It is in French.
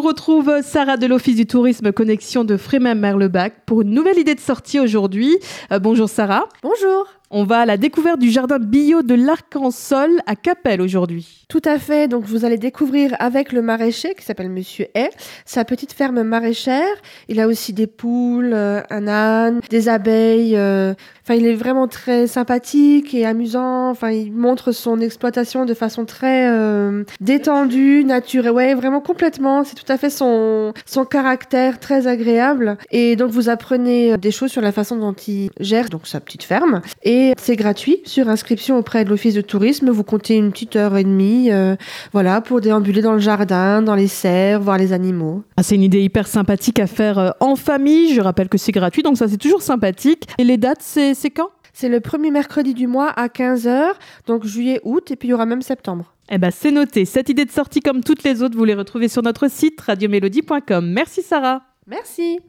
On retrouve Sarah de l'Office du tourisme Connexion de Frémin-Merlebac pour une nouvelle idée de sortie aujourd'hui. Euh, bonjour Sarah. Bonjour. On va à la découverte du jardin bio de l'Arc-en-Sol à Capelle aujourd'hui. Tout à fait. Donc, vous allez découvrir avec le maraîcher qui s'appelle Monsieur Hay, sa petite ferme maraîchère. Il a aussi des poules, euh, un âne, des abeilles. euh, Enfin, il est vraiment très sympathique et amusant. Enfin, il montre son exploitation de façon très euh, détendue, naturelle. Ouais, vraiment complètement. C'est tout à fait son, son caractère très agréable. Et donc, vous apprenez des choses sur la façon dont il gère donc sa petite ferme. Et c'est gratuit sur inscription auprès de l'office de tourisme. Vous comptez une petite heure et demie, euh, voilà, pour déambuler dans le jardin, dans les serres, voir les animaux. Ah, c'est une idée hyper sympathique à faire euh, en famille. Je rappelle que c'est gratuit, donc ça c'est toujours sympathique. Et les dates, c'est c'est quand? C'est le premier mercredi du mois à 15h, donc juillet, août, et puis il y aura même septembre. Eh ben c'est noté. Cette idée de sortie comme toutes les autres, vous les retrouvez sur notre site radiomélodie.com. Merci Sarah. Merci.